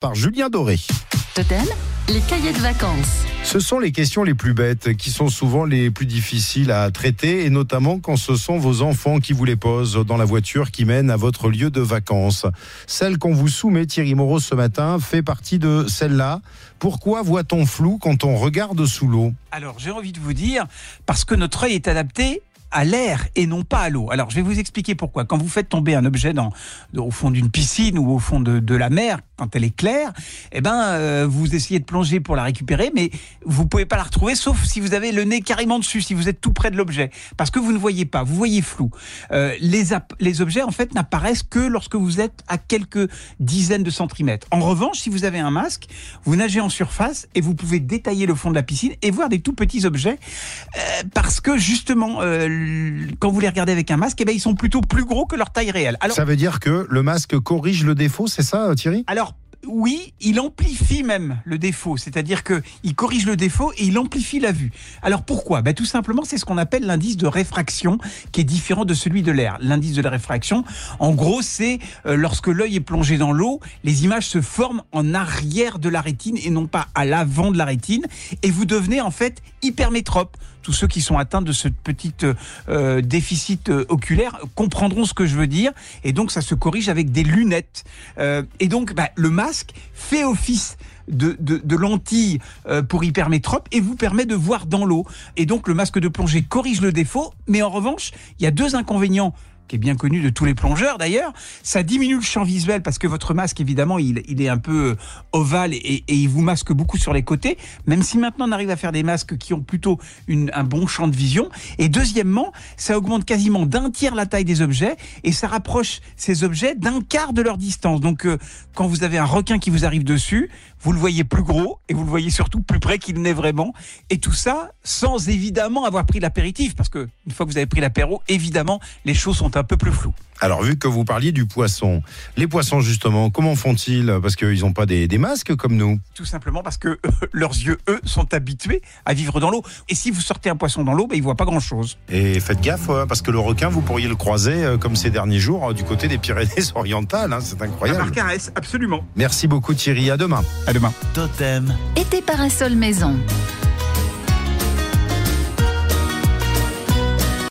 par Julien Doré. Totem, les cahiers de vacances. Ce sont les questions les plus bêtes qui sont souvent les plus difficiles à traiter et notamment quand ce sont vos enfants qui vous les posent dans la voiture qui mène à votre lieu de vacances. Celle qu'on vous soumet, Thierry Moreau, ce matin, fait partie de celle-là. Pourquoi voit-on flou quand on regarde sous l'eau? Alors j'ai envie de vous dire, parce que notre œil est adapté à l'air et non pas à l'eau. Alors je vais vous expliquer pourquoi. Quand vous faites tomber un objet dans, au fond d'une piscine ou au fond de, de, la mer, quand elle est claire, eh ben euh, vous essayez de plonger pour la récupérer, mais vous pouvez pas la retrouver sauf si vous avez le nez carrément dessus, si vous êtes tout près de l'objet, parce que vous ne voyez pas, vous voyez flou. Euh, les, les objets en fait n'apparaissent que lorsque vous êtes à quelques dizaines de centimètres. En revanche, si vous avez un masque, vous nagez en surface et vous pouvez détailler le fond de la piscine et voir des tout petits objets, euh, parce que justement quand vous les regardez avec un masque, eh ben, ils sont plutôt plus gros que leur taille réelle. Alors, ça veut dire que le masque corrige le défaut, c'est ça Thierry? Alors oui, il amplifie même le défaut, c'est-à-dire que il corrige le défaut et il amplifie la vue. Alors pourquoi? Ben, Tout simplement, c'est ce qu'on appelle l'indice de réfraction, qui est différent de celui de l'air. L'indice de la réfraction, en gros, c'est euh, lorsque l'œil est plongé dans l'eau, les images se forment en arrière de la rétine et non pas à l'avant de la rétine, et vous devenez en fait hypermétrope. Tous ceux qui sont atteints de ce petit euh, déficit euh, oculaire comprendront ce que je veux dire, et donc ça se corrige avec des lunettes. et donc, bah, le masque fait office de, de, lentille euh, pour hypermétrope et vous permet de voir dans l'eau. Et donc le masque de plongée corrige le défaut, mais en revanche, il y a deux inconvénients qui est bien connu de tous les plongeurs d'ailleurs. Ça diminue le champ visuel parce que votre masque, évidemment, il, il est un peu euh, ovale et, il vous masque beaucoup sur les côtés, même si maintenant on arrive à faire des masques qui ont plutôt une, un bon champ de vision. Et deuxièmement, ça augmente quasiment d'un tiers la taille des objets et ça rapproche ces objets d'un quart de leur distance. Donc euh, quand vous avez un requin qui vous arrive dessus, vous le voyez plus gros et vous le voyez surtout plus près qu'il n'est vraiment. Et tout ça sans évidemment avoir pris l'apéritif parce que une fois que vous avez pris l'apéro, évidemment, les choses sont un peu plus floues. Alors, vu que vous parliez du poisson, les poissons, justement, comment font-ils? Parce qu'ils n'ont pas des, des, masques comme nous. Tout simplement parce que euh, leurs yeux, eux, sont habitués à vivre dans l'eau. Et si vous sortez un poisson dans l'eau, ben, ils ne voient pas grand-chose. Et faites gaffe, parce que le requin, vous pourriez le croiser, euh, comme ces derniers jours, euh, du côté des Pyrénées-Orientales. Hein, c'est incroyable. Par caresse, absolument. Merci beaucoup, Thierry. À demain. À demain. Totem. Été parasol maison.